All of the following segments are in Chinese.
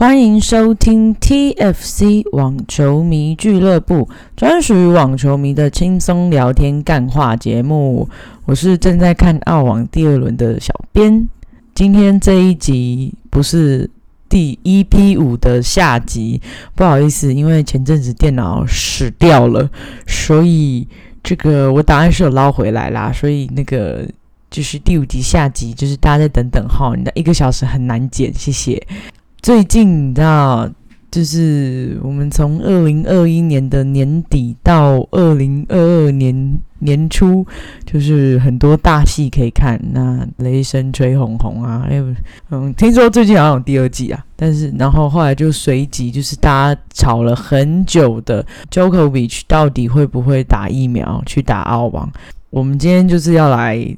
欢迎收听 TFC 网球迷俱乐部，专属于网球迷的轻松聊天干话节目。我是正在看澳网第二轮的小编。今天这一集不是第一批五的下集，不好意思，因为前阵子电脑死掉了，所以这个我档案是有捞回来啦，所以那个就是第五集下集，就是大家再等等哈，你的一个小时很难剪，谢谢。最近你知道，就是我们从二零二一年的年底到二零二二年年初，就是很多大戏可以看。那雷神吹红红啊，哎，嗯，听说最近好像有第二季啊。但是然后后来就随即就是大家吵了很久的 Jokovic 到底会不会打疫苗去打澳网？我们今天就是要来，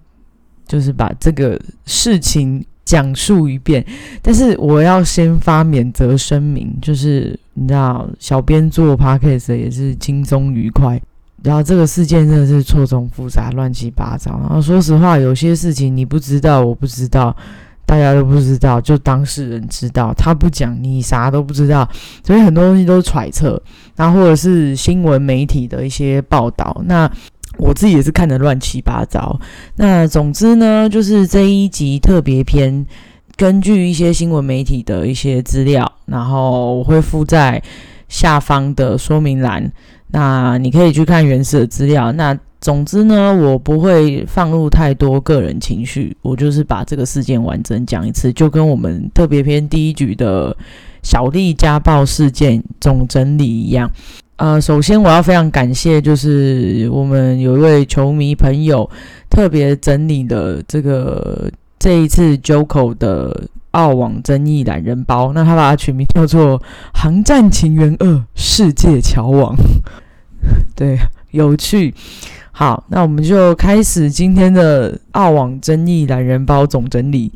就是把这个事情。讲述一遍，但是我要先发免责声明，就是你知道，小编做 p o c a s t 也是轻松愉快，然后这个事件真的是错综复杂、乱七八糟。然后说实话，有些事情你不知道，我不知道，大家都不知道，就当事人知道，他不讲，你啥都不知道。所以很多东西都是揣测，然后或者是新闻媒体的一些报道。那我自己也是看的乱七八糟。那总之呢，就是这一集特别篇，根据一些新闻媒体的一些资料，然后我会附在下方的说明栏。那你可以去看原始的资料。那总之呢，我不会放入太多个人情绪，我就是把这个事件完整讲一次，就跟我们特别篇第一局的小丽家暴事件总整理一样。呃，首先我要非常感谢，就是我们有一位球迷朋友特别整理的这个这一次 JOKO 的澳网争议懒人包，那他把它取名叫做《航战情缘二世界桥网》，对，有趣。好，那我们就开始今天的澳网争议懒人包总整理。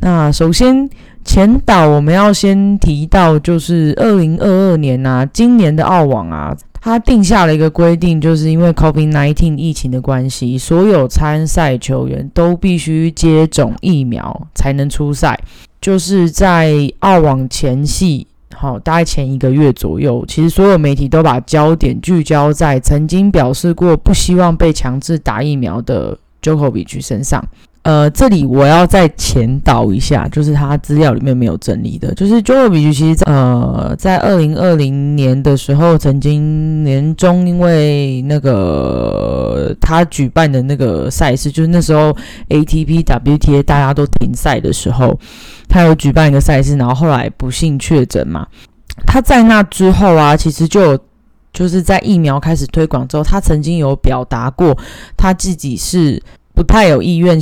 那首先。前导我们要先提到，就是二零二二年呐，今年的澳网啊，它定下了一个规定，就是因为 COVID-19 疫情的关系，所有参赛球员都必须接种疫苗才能出赛。就是在澳网前夕，好，大概前一个月左右，其实所有媒体都把焦点聚焦在曾经表示过不希望被强制打疫苗的 Jokovic 身上。呃，这里我要再前导一下，就是他资料里面没有整理的，就是 j o e 比其实呃，在二零二零年的时候，曾经年中因为那个他举办的那个赛事，就是那时候 ATP WTA 大家都停赛的时候，他有举办一个赛事，然后后来不幸确诊嘛。他在那之后啊，其实就就是在疫苗开始推广之后，他曾经有表达过他自己是。不太有意愿，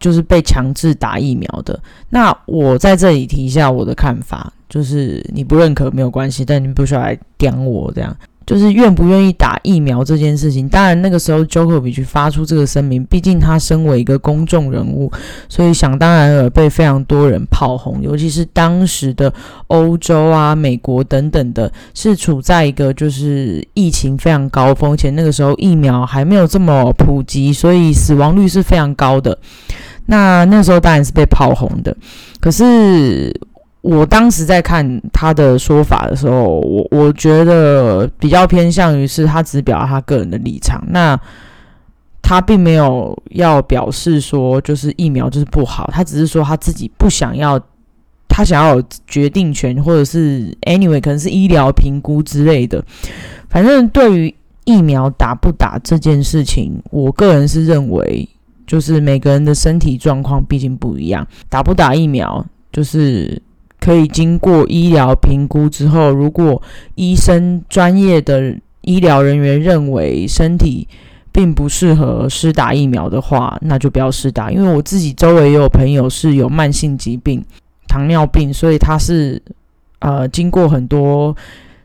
就是被强制打疫苗的。那我在这里提一下我的看法，就是你不认可没有关系，但你不需要来点我这样。就是愿不愿意打疫苗这件事情，当然那个时候 Jokovic 发出这个声明，毕竟他身为一个公众人物，所以想当然而被非常多人炮轰，尤其是当时的欧洲啊、美国等等的，是处在一个就是疫情非常高峰，且那个时候疫苗还没有这么普及，所以死亡率是非常高的。那那时候当然是被炮轰的，可是。我当时在看他的说法的时候，我我觉得比较偏向于是他只表达他个人的立场，那他并没有要表示说就是疫苗就是不好，他只是说他自己不想要，他想要有决定权，或者是 anyway 可能是医疗评估之类的。反正对于疫苗打不打这件事情，我个人是认为，就是每个人的身体状况毕竟不一样，打不打疫苗就是。可以经过医疗评估之后，如果医生专业的医疗人员认为身体并不适合施打疫苗的话，那就不要施打。因为我自己周围也有朋友是有慢性疾病，糖尿病，所以他是呃经过很多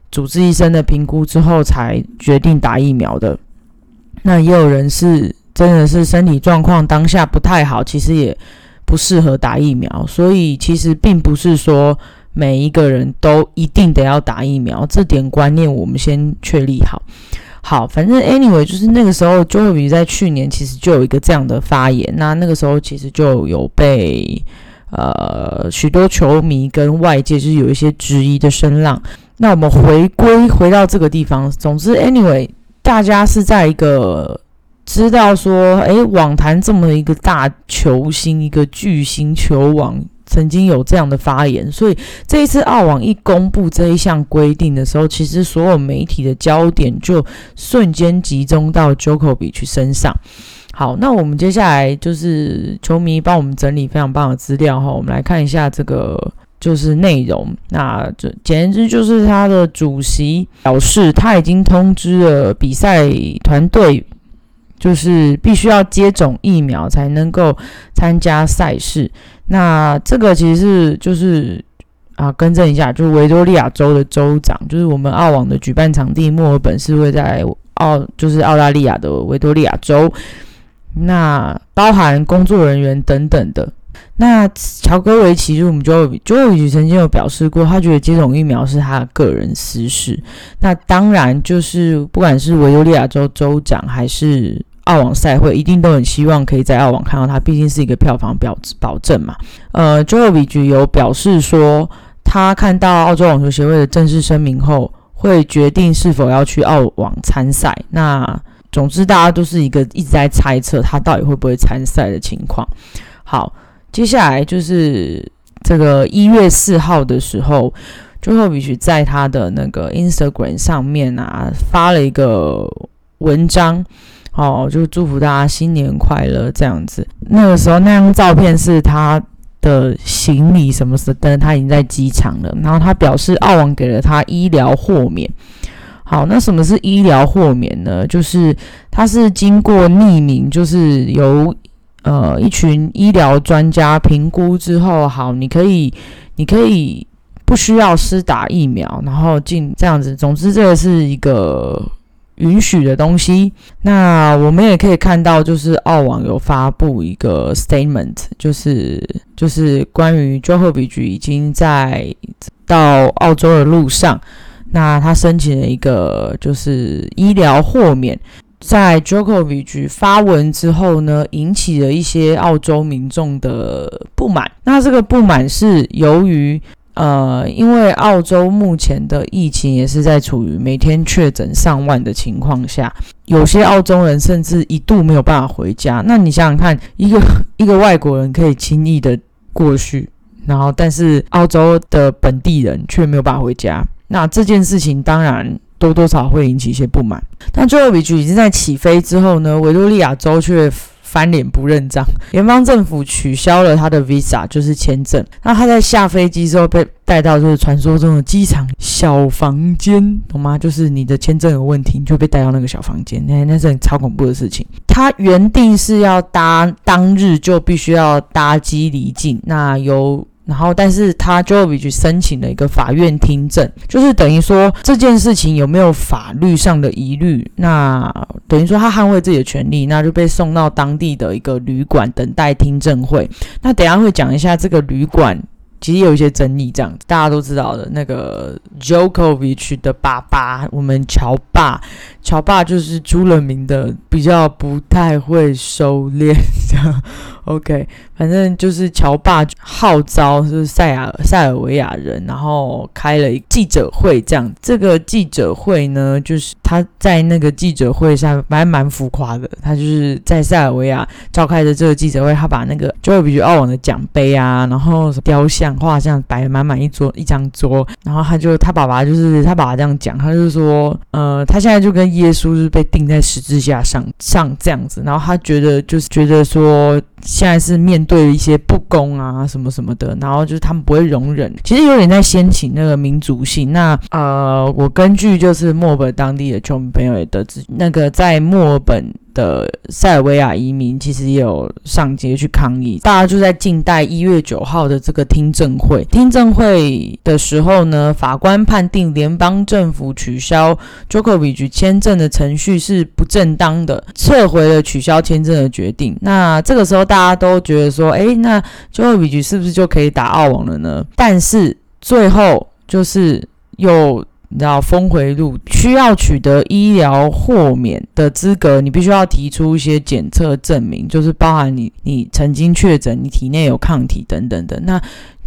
主治医生的评估之后才决定打疫苗的。那也有人是真的是身体状况当下不太好，其实也。不适合打疫苗，所以其实并不是说每一个人都一定得要打疫苗，这点观念我们先确立好。好，反正 anyway 就是那个时候 j o e 在去年其实就有一个这样的发言，那那个时候其实就有被呃许多球迷跟外界就是有一些质疑的声浪。那我们回归回到这个地方，总之，anyway，大家是在一个知道说，诶，网坛这么一个大球星，一个巨星球王。曾经有这样的发言，所以这一次澳网一公布这一项规定的时候，其实所有媒体的焦点就瞬间集中到 Jokovic 身上。好，那我们接下来就是球迷帮我们整理非常棒的资料哈，我们来看一下这个就是内容。那这简言之就是他的主席表示，他已经通知了比赛团队，就是必须要接种疫苗才能够参加赛事。那这个其实是就是啊，更正一下，就是维多利亚州的州长，就是我们澳网的举办场地墨尔本是会在澳，就是澳大利亚的维多利亚州。那包含工作人员等等的。那乔戈维奇，就我们就就曾经有表示过，他觉得接种疫苗是他个人私事。那当然就是不管是维多利亚州州长还是。澳网赛会一定都很希望可以在澳网看到他，毕竟是一个票房保保证嘛。呃 j o v i c 有表示说，他看到澳洲网球协会的正式声明后，会决定是否要去澳网参赛。那总之，大家都是一个一直在猜测他到底会不会参赛的情况。好，接下来就是这个一月四号的时候 j o v i c 在他的那个 Instagram 上面啊发了一个文章。哦，就祝福大家新年快乐这样子。那个时候那张照片是他的行李什么的，但是他已经在机场了。然后他表示澳网给了他医疗豁免。好，那什么是医疗豁免呢？就是他是经过匿名，就是由呃一群医疗专家评估之后，好，你可以你可以不需要施打疫苗，然后进这样子。总之，这个是一个。允许的东西，那我们也可以看到，就是澳网有发布一个 statement，就是就是关于 Jokovic 已经在到澳洲的路上，那他申请了一个就是医疗豁免，在 Jokovic 发文之后呢，引起了一些澳洲民众的不满，那这个不满是由于。呃，因为澳洲目前的疫情也是在处于每天确诊上万的情况下，有些澳洲人甚至一度没有办法回家。那你想想看，一个一个外国人可以轻易的过去，然后但是澳洲的本地人却没有办法回家，那这件事情当然多多少会引起一些不满。但最后比局已经在起飞之后呢，维多利亚州却。翻脸不认账，联邦政府取消了他的 visa，就是签证。那他在下飞机之后被带到就是传说中的机场小房间，懂吗？就是你的签证有问题，你就被带到那个小房间，那那是很超恐怖的事情。他原定是要搭当日就必须要搭机离境，那由。然后，但是他 Jovi 申请了一个法院听证，就是等于说这件事情有没有法律上的疑虑，那等于说他捍卫自己的权利，那就被送到当地的一个旅馆等待听证会。那等下会讲一下这个旅馆。其实有一些争议，这样大家都知道的。那个 Jokovic 的爸爸，我们乔爸，乔爸就是出了名的比较不太会收敛，这样 OK。反正就是乔爸号召是塞尔塞尔维亚人，然后开了一记者会，这样。这个记者会呢，就是他在那个记者会上蛮蛮浮夸的，他就是在塞尔维亚召开的这个记者会，他把那个 Jokovic 澳网的奖杯啊，然后雕像。画像摆满满一桌一张桌，然后他就他爸爸就是他爸爸这样讲，他就说，呃，他现在就跟耶稣是被钉在十字架上上这样子，然后他觉得就是觉得说现在是面对一些不公啊什么什么的，然后就是他们不会容忍，其实有点在掀起那个民族性。那呃，我根据就是墨尔本当地的球迷朋友也得知，那个在墨尔本。的塞尔维亚移民其实也有上街去抗议，大家就在近代一月九号的这个听证会。听证会的时候呢，法官判定联邦政府取消 Jokovic 签证的程序是不正当的，撤回了取消签证的决定。那这个时候大家都觉得说，哎，那 Jokovic 是不是就可以打澳网了呢？但是最后就是又你知道峰回路需要取得医疗豁免的资格，你必须要提出一些检测证明，就是包含你你曾经确诊，你体内有抗体等等的。那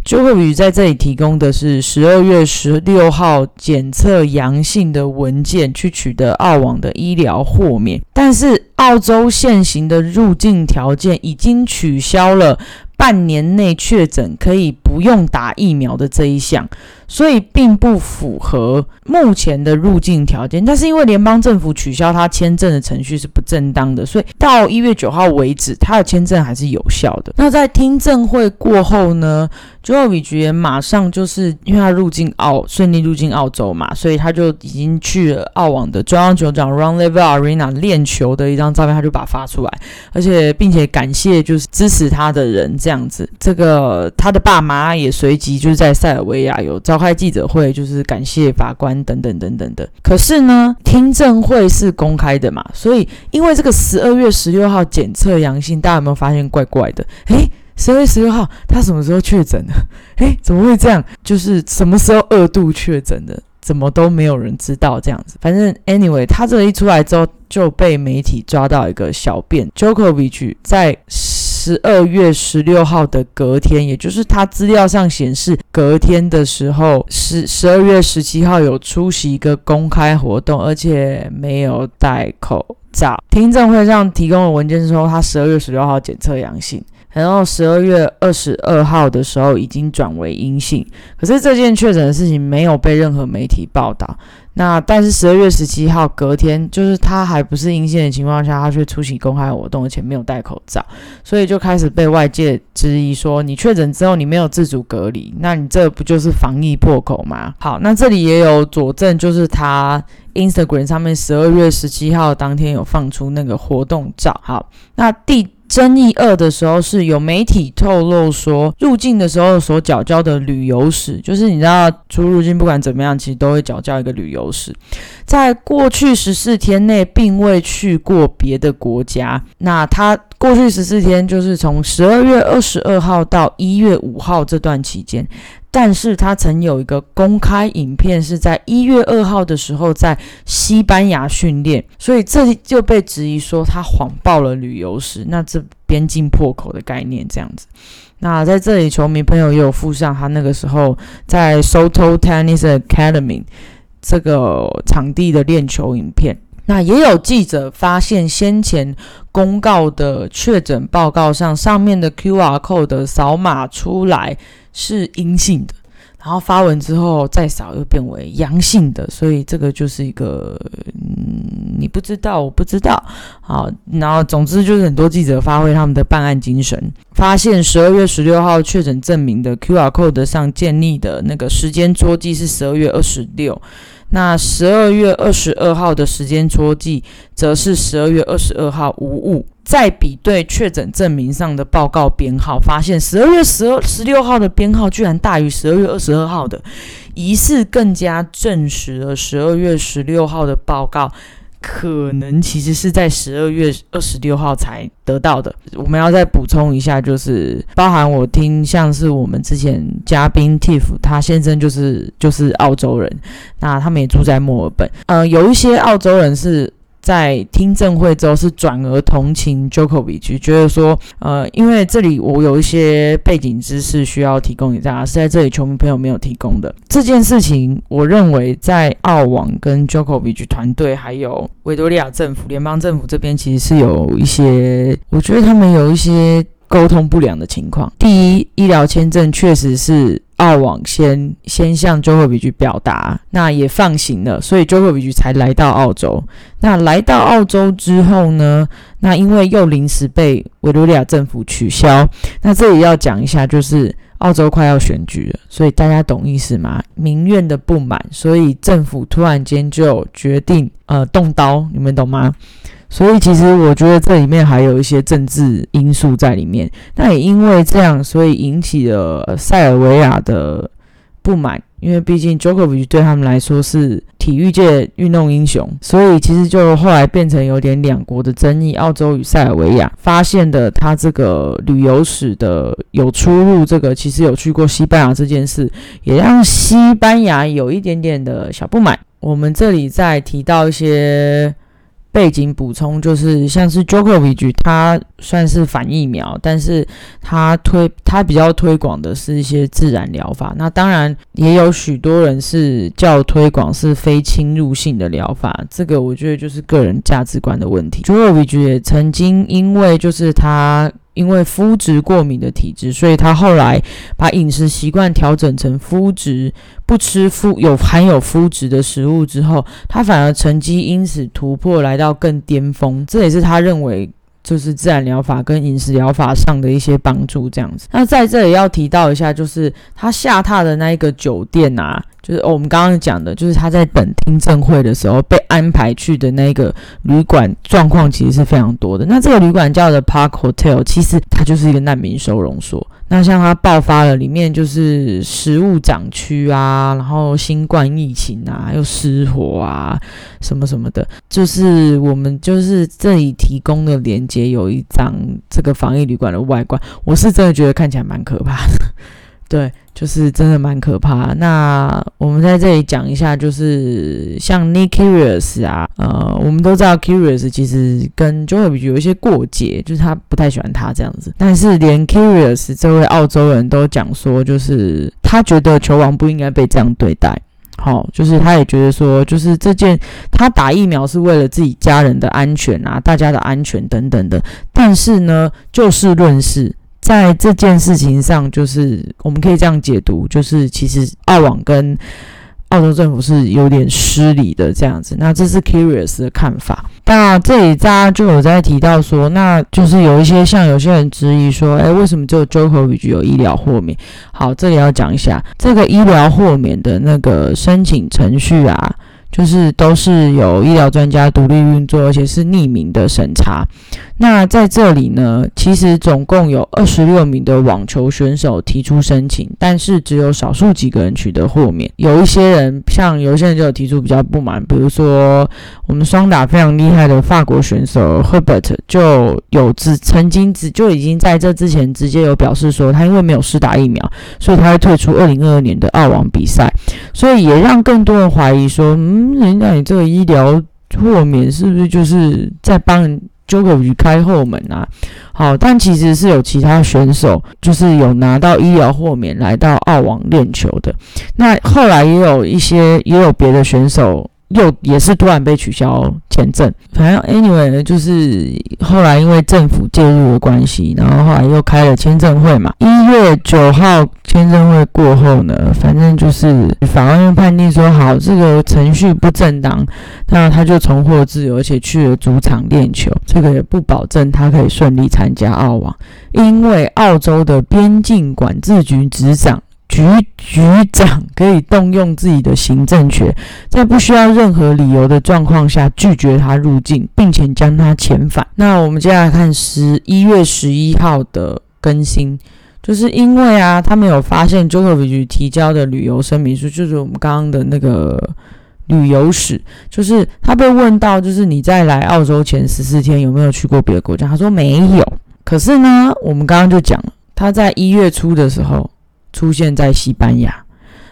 j o k o v i c 在这里提供的是十二月十六号检测阳性的文件，去取得澳网的医疗豁免，但是澳洲现行的入境条件已经取消了。半年内确诊可以不用打疫苗的这一项，所以并不符合目前的入境条件。但是因为联邦政府取消他签证的程序是不正当的，所以到一月九号为止，他的签证还是有效的。那在听证会过后呢 j o e 局也马上就是因为他入境澳顺利入境澳洲嘛，所以他就已经去了澳网的中央球场 （Round Level Arena 练球的一张照片，他就把它发出来，而且并且感谢就是支持他的人这样。子，这个他的爸妈也随即就是在塞尔维亚有照召开记者会，就是感谢法官等等等等的。可是呢，听证会是公开的嘛，所以因为这个十二月十六号检测阳性，大家有没有发现怪怪的？诶，十二月十六号他什么时候确诊的？诶，怎么会这样？就是什么时候二度确诊的？怎么都没有人知道这样子。反正 anyway，他这一出来之后就被媒体抓到一个小便 j o k o v i c 在。十二月十六号的隔天，也就是他资料上显示隔天的时候，十十二月十七号有出席一个公开活动，而且没有戴口罩。听证会上提供的文件说，他十二月十六号检测阳性，然后十二月二十二号的时候已经转为阴性。可是这件确诊的事情没有被任何媒体报道。那但是十二月十七号隔天，就是他还不是阴性的情况下，他却出席公开活动，而且没有戴口罩，所以就开始被外界质疑说，你确诊之后你没有自主隔离，那你这不就是防疫破口吗？好，那这里也有佐证，就是他 Instagram 上面十二月十七号当天有放出那个活动照。好，那第。争议二的时候，是有媒体透露说，入境的时候所缴交的旅游史，就是你知道出入境不管怎么样，其实都会缴交一个旅游史，在过去十四天内并未去过别的国家。那他过去十四天就是从十二月二十二号到一月五号这段期间。但是他曾有一个公开影片，是在一月二号的时候在西班牙训练，所以这就被质疑说他谎报了旅游史，那这边境破口的概念这样子。那在这里，球迷朋友也有附上他那个时候在 Soto Tennis Academy 这个场地的练球影片。那也有记者发现，先前公告的确诊报告上，上面的 QR code 的扫码出来是阴性的，然后发文之后再扫又变为阳性的，所以这个就是一个，嗯，你不知道，我不知道，好，然后总之就是很多记者发挥他们的办案精神，发现十二月十六号确诊证明的 QR code 上建立的那个时间捉记是十二月二十六。那十二月二十二号的时间戳记，则是十二月二十二号无误。再比对确诊证明上的报告编号，发现十二月十二十六号的编号居然大于十二月二十二号的，疑似更加证实了十二月十六号的报告。可能其实是在十二月二十六号才得到的。我们要再补充一下，就是包含我听像是我们之前嘉宾 Tiff，他先生就是就是澳洲人，那他们也住在墨尔本。嗯，有一些澳洲人是。在听证会之后，是转而同情 Jokovic，觉得说，呃，因为这里我有一些背景知识需要提供给大家，是在这里球迷朋友没有提供的这件事情。我认为在澳网跟 Jokovic 团队，还有维多利亚政府、联邦政府这边，其实是有一些，我觉得他们有一些沟通不良的情况。第一，医疗签证确实是。澳网先先向 Jokovic 表达，那也放行了，所以 Jokovic 才来到澳洲。那来到澳洲之后呢？那因为又临时被维多利亚政府取消，那这里要讲一下，就是澳洲快要选举了，所以大家懂意思吗？民怨的不满，所以政府突然间就决定呃动刀，你们懂吗？所以其实我觉得这里面还有一些政治因素在里面。那也因为这样，所以引起了塞尔维亚的不满，因为毕竟 Jokovic 对他们来说是体育界运动英雄，所以其实就后来变成有点两国的争议。澳洲与塞尔维亚发现的他这个旅游史的有出入，这个其实有去过西班牙这件事，也让西班牙有一点点的小不满。我们这里再提到一些。背景补充就是，像是 Jokovic，他算是反疫苗，但是他推他比较推广的是一些自然疗法。那当然也有许多人是叫推广是非侵入性的疗法，这个我觉得就是个人价值观的问题。Jokovic 也曾经因为就是他。因为肤质过敏的体质，所以他后来把饮食习惯调整成肤质不吃肤有含有肤质的食物之后，他反而成绩因此突破，来到更巅峰。这也是他认为就是自然疗法跟饮食疗法上的一些帮助。这样子，那在这里要提到一下，就是他下榻的那一个酒店啊。就是我们刚刚讲的，就是他在本听证会的时候被安排去的那个旅馆状况，其实是非常多的。那这个旅馆叫的 Park Hotel，其实它就是一个难民收容所。那像它爆发了，里面就是食物涨区啊，然后新冠疫情啊，又失火啊，什么什么的。就是我们就是这里提供的连接有一张这个防疫旅馆的外观，我是真的觉得看起来蛮可怕的。对，就是真的蛮可怕。那我们在这里讲一下，就是像 Nick Curious 啊，呃，我们都知道 Curious 其实跟 Joey 有一些过节，就是他不太喜欢他这样子。但是连 Curious 这位澳洲人都讲说，就是他觉得球王不应该被这样对待。好，就是他也觉得说，就是这件他打疫苗是为了自己家人的安全啊，大家的安全等等的。但是呢，就事论事。在这件事情上，就是我们可以这样解读，就是其实澳网跟澳洲政府是有点失礼的这样子。那这是 Curious 的看法。那这里大家就有在提到说，那就是有一些像有些人质疑说，哎，为什么只有 Jokovic 有医疗豁免？好，这里要讲一下这个医疗豁免的那个申请程序啊。就是都是有医疗专家独立运作，而且是匿名的审查。那在这里呢，其实总共有二十六名的网球选手提出申请，但是只有少数几个人取得豁免。有一些人，像有些人就有提出比较不满，比如说我们双打非常厉害的法国选手 Herbert 就有只曾经只就已经在这之前直接有表示说，他因为没有施打疫苗，所以他会退出二零二二年的澳网比赛。所以也让更多人怀疑说，嗯。人家你这个医疗豁免是不是就是在帮 Jokovic 开后门啊？好，但其实是有其他选手就是有拿到医疗豁免来到澳网练球的。那后来也有一些也有别的选手。又也是突然被取消签证，反正 anyway 呢，就是后来因为政府介入的关系，然后后来又开了签证会嘛。一月九号签证会过后呢，反正就是法官院判定说好，这个程序不正当，那他就重获自由，而且去了主场练球。这个也不保证他可以顺利参加澳网，因为澳洲的边境管制局执掌。局局长可以动用自己的行政权，在不需要任何理由的状况下拒绝他入境，并且将他遣返。那我们接下来看十一月十一号的更新，就是因为啊，他们有发现 Jokovic 提交的旅游声明书，就是我们刚刚的那个旅游史，就是他被问到，就是你在来澳洲前十四天有没有去过别的国家？他说没有。可是呢，我们刚刚就讲了，他在一月初的时候。出现在西班牙，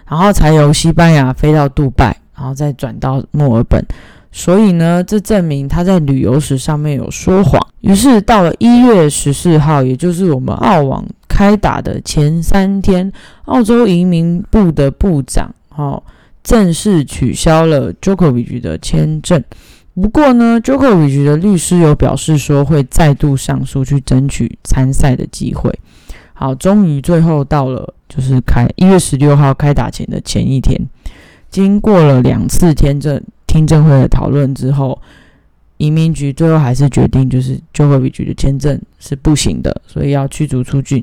然后才由西班牙飞到杜拜，然后再转到墨尔本。所以呢，这证明他在旅游史上面有说谎。于是到了一月十四号，也就是我们澳网开打的前三天，澳洲移民部的部长哦正式取消了 Jokovic 的签证。不过呢，Jokovic 的律师有表示说会再度上诉，去争取参赛的机会。好，终于最后到了，就是开一月十六号开打前的前一天，经过了两次听证听证会的讨论之后，移民局最后还是决定，就是 job 的签证是不行的，所以要驱逐出境。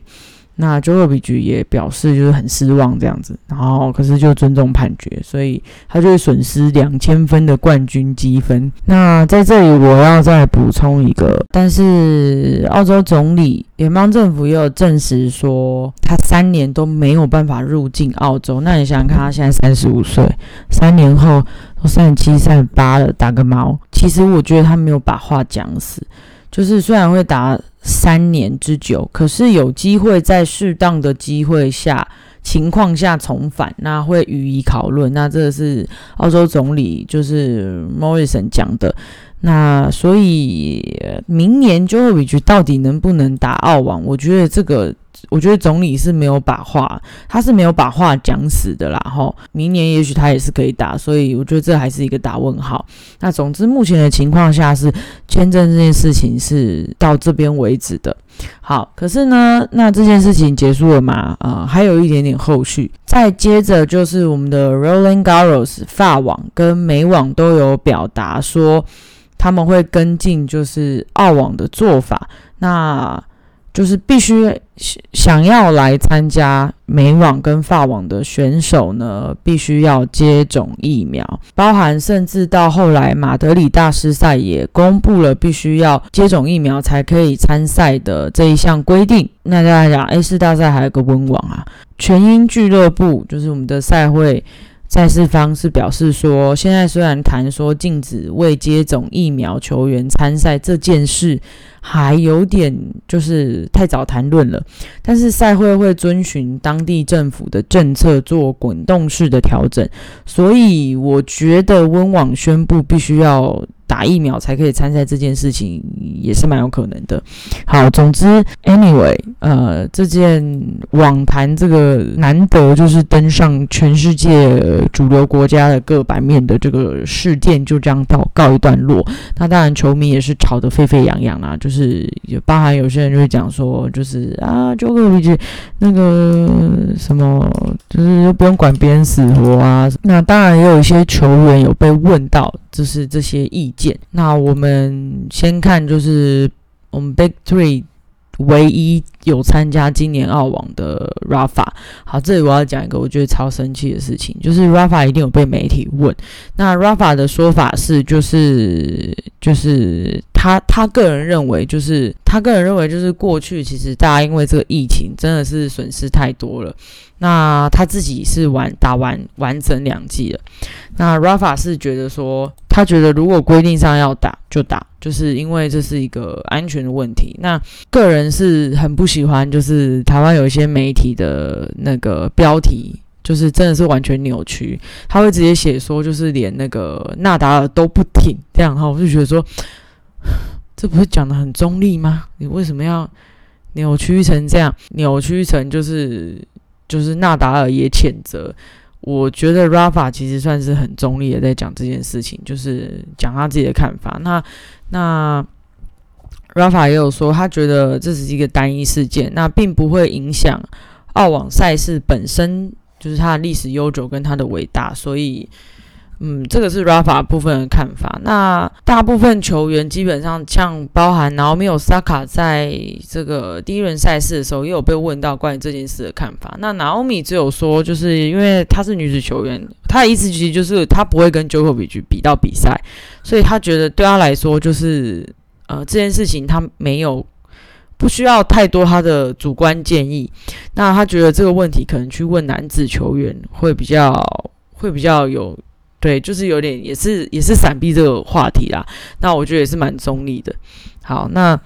那 Jokovic 也表示就是很失望这样子，然后可是就尊重判决，所以他就会损失两千分的冠军积分。那在这里我要再补充一个，但是澳洲总理、联邦政府也有证实说，他三年都没有办法入境澳洲。那你想想看，他现在三十五岁，三年后都三十七、三十八了，打个毛。其实我觉得他没有把话讲死，就是虽然会打三年之久，可是有机会在适当的机会下。情况下重返，那会予以讨论。那这是澳洲总理就是 Morrison 讲的。那所以明年 j o 局到底能不能打澳网？我觉得这个。我觉得总理是没有把话，他是没有把话讲死的啦。吼，明年也许他也是可以打，所以我觉得这还是一个打问号。那总之，目前的情况下是签证这件事情是到这边为止的。好，可是呢，那这件事情结束了嘛？啊，还有一点点后续。再接着就是我们的 Rolling Garros 法网跟美网都有表达说他们会跟进，就是澳网的做法。那就是必须想要来参加美网跟法网的选手呢，必须要接种疫苗，包含甚至到后来马德里大师赛也公布了必须要接种疫苗才可以参赛的这一项规定。那大家讲 A 四大赛还有个温网啊，全英俱乐部就是我们的赛会。赛事方是表示说，现在虽然谈说禁止未接种疫苗球员参赛这件事，还有点就是太早谈论了，但是赛会会遵循当地政府的政策做滚动式的调整，所以我觉得温网宣布必须要。打疫苗才可以参赛这件事情也是蛮有可能的。好，总之，anyway，呃，这件网坛这个难得就是登上全世界主流国家的各版面的这个事件就这样到告一段落。那当然，球迷也是吵得沸沸扬扬啊，就是也包含有些人就会讲说，就是啊，就个理解那个什么，就是不用管别人死活啊。那当然也有一些球员有被问到。就是这些意那我们先看，就是我们 Big Three 唯一有参加今年澳网的 Rafa。好，这里我要讲一个我觉得超生气的事情，就是 Rafa 一定有被媒体问。那 Rafa 的说法是，就是就是他他个人认为，就是他个人认为，就是过去其实大家因为这个疫情真的是损失太多了。那他自己是完打完完整两季了。那 Rafa 是觉得说，他觉得如果规定上要打就打，就是因为这是一个安全的问题。那个人是很不喜欢，就是台湾有一些媒体的那个标题，就是真的是完全扭曲。他会直接写说，就是连那个纳达尔都不挺这样哈，我就觉得说，这不是讲的很中立吗？你为什么要扭曲成这样？扭曲成就是。就是纳达尔也谴责，我觉得 Rafa 其实算是很中立的在讲这件事情，就是讲他自己的看法。那那 Rafa 也有说，他觉得这是一个单一事件，那并不会影响澳网赛事本身，就是它的历史悠久跟它的伟大，所以。嗯，这个是 Rafa 部分的看法。那大部分球员基本上像包含然后没有萨卡在这个第一轮赛事的时候，也有被问到关于这件事的看法。那 Naomi 只有说，就是因为她是女子球员，她的意思其实就是她不会跟 Djokovic 去比到比赛，所以她觉得对她来说，就是呃这件事情她没有不需要太多她的主观建议。那她觉得这个问题可能去问男子球员会比较会比较有。对，就是有点也是也是闪避这个话题啦。那我觉得也是蛮中立的。好，那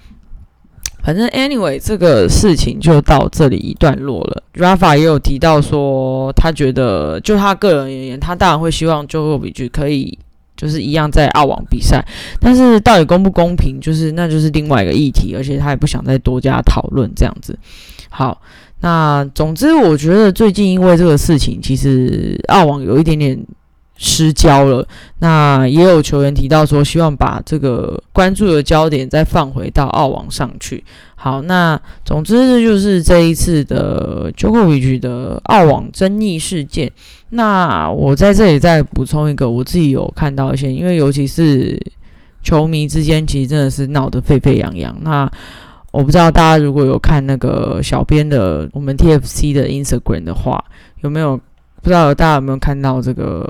反正 anyway 这个事情就到这里一段落了。Rafa 也有提到说，他觉得就他个人而言，他当然会希望 Djokovic 可以就是一样在澳网比赛，但是到底公不公平，就是那就是另外一个议题，而且他也不想再多加讨论这样子。好，那总之我觉得最近因为这个事情，其实澳网有一点点。失焦了。那也有球员提到说，希望把这个关注的焦点再放回到澳网上去。好，那总之这就是这一次的 Jokovic 的澳网争议事件。那我在这里再补充一个，我自己有看到一些，因为尤其是球迷之间，其实真的是闹得沸沸扬扬。那我不知道大家如果有看那个小编的我们 TFC 的 Instagram 的话，有没有不知道大家有没有看到这个？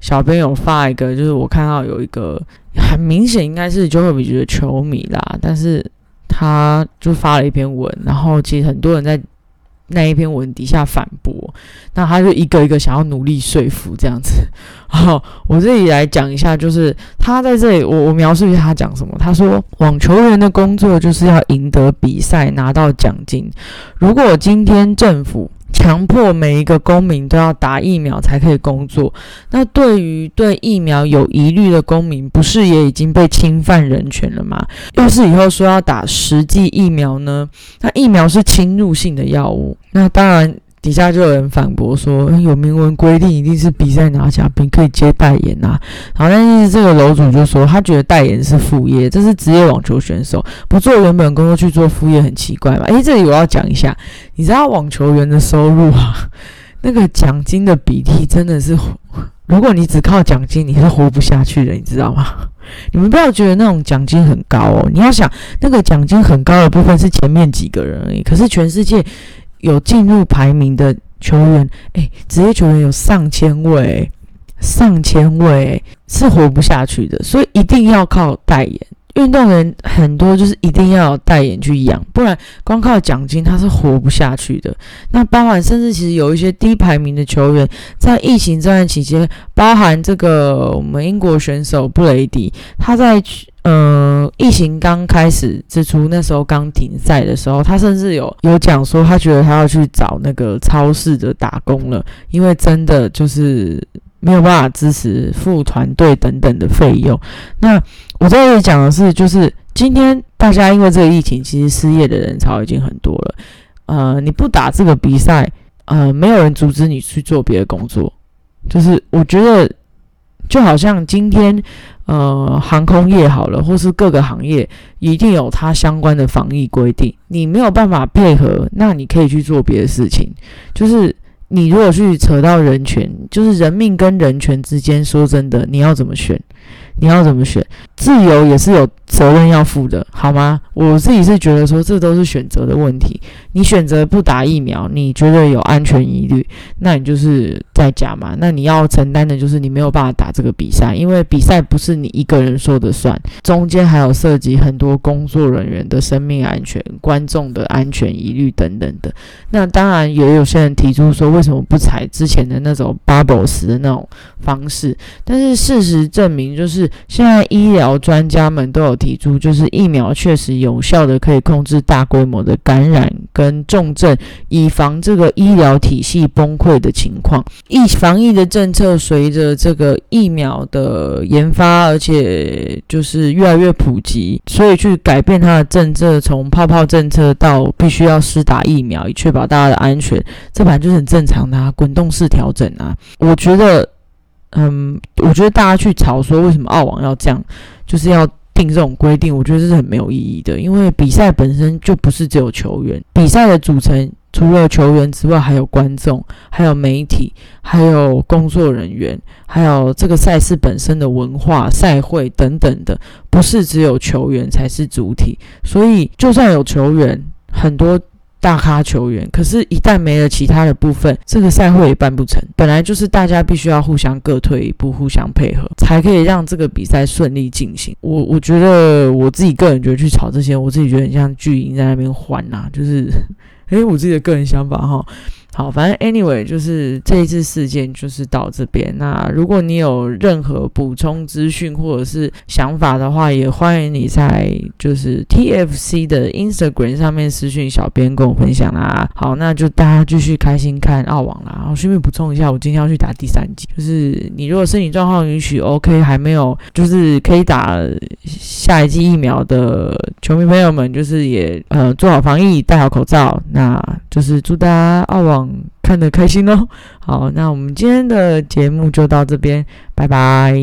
小编有发一个，就是我看到有一个很明显应该是 j o k o v i 的球迷啦，但是他就发了一篇文，然后其实很多人在那一篇文底下反驳，那他就一个一个想要努力说服这样子。好，我这里来讲一下，就是他在这里，我我描述一下他讲什么。他说，网球员的工作就是要赢得比赛，拿到奖金。如果今天政府强迫每一个公民都要打疫苗才可以工作，那对于对疫苗有疑虑的公民，不是也已经被侵犯人权了吗？要是以后说要打实际疫苗呢？那疫苗是侵入性的药物，那当然。底下就有人反驳说，有明文规定一定是比赛拿奖品可以接代言呐。好，但是这个楼主就说，他觉得代言是副业，这是职业网球选手不做原本工作去做副业很奇怪嘛？诶，这里我要讲一下，你知道网球员的收入啊，那个奖金的比例真的是，如果你只靠奖金，你是活不下去的，你知道吗？你们不要觉得那种奖金很高哦，你要想那个奖金很高的部分是前面几个人而已，可是全世界。有进入排名的球员，哎，职业球员有上千位，上千位是活不下去的，所以一定要靠代言。运动员很多就是一定要有代言去养，不然光靠奖金他是活不下去的。那包含甚至其实有一些低排名的球员，在疫情这段期间，包含这个我们英国选手布雷迪，他在。呃，疫情刚开始之初，那时候刚停赛的时候，他甚至有有讲说，他觉得他要去找那个超市的打工了，因为真的就是没有办法支持付团队等等的费用。那我在这里讲的是，就是今天大家因为这个疫情，其实失业的人潮已经很多了。呃，你不打这个比赛，呃，没有人阻止你去做别的工作。就是我觉得，就好像今天。呃，航空业好了，或是各个行业，一定有它相关的防疫规定。你没有办法配合，那你可以去做别的事情。就是你如果去扯到人权，就是人命跟人权之间，说真的，你要怎么选？你要怎么选？自由也是有责任要负的，好吗？我自己是觉得说，这都是选择的问题。你选择不打疫苗，你觉得有安全疑虑，那你就是在家嘛。那你要承担的就是你没有办法打这个比赛，因为比赛不是你一个人说的算，中间还有涉及很多工作人员的生命安全、观众的安全疑虑等等的。那当然也有些人提出说，为什么不采之前的那种 bubbles 的那种方式？但是事实证明，就是现在医疗专家们都有提出，就是疫苗确实有效的可以控制大规模的感染。跟重症，以防这个医疗体系崩溃的情况。疫防疫的政策随着这个疫苗的研发，而且就是越来越普及，所以去改变它的政策，从泡泡政策到必须要施打疫苗，以确保大家的安全，这本来就是很正常的啊，滚动式调整啊。我觉得，嗯，我觉得大家去吵说为什么澳网要这样，就是要。定这种规定，我觉得这是很没有意义的，因为比赛本身就不是只有球员，比赛的组成除了球员之外，还有观众，还有媒体，还有工作人员，还有这个赛事本身的文化、赛会等等的，不是只有球员才是主体，所以就算有球员，很多。大咖球员，可是，一旦没了其他的部分，这个赛会也办不成。本来就是大家必须要互相各退一步，互相配合，才可以让这个比赛顺利进行。我我觉得我自己个人觉得去吵这些，我自己觉得很像巨婴在那边欢呐，就是，诶，我自己的个人想法哈。好，反正 anyway 就是这一次事件就是到这边。那如果你有任何补充资讯或者是想法的话，也欢迎你在就是 TFC 的 Instagram 上面私讯小编跟我分享啦。好，那就大家继续开心看澳网啦。然后顺便补充一下，我今天要去打第三季，就是你如果身体状况允许，OK，还没有就是可以打下一季疫苗的球迷朋友们，就是也呃做好防疫，戴好口罩，那就是祝大家澳网。看得开心哦。好，那我们今天的节目就到这边，拜拜。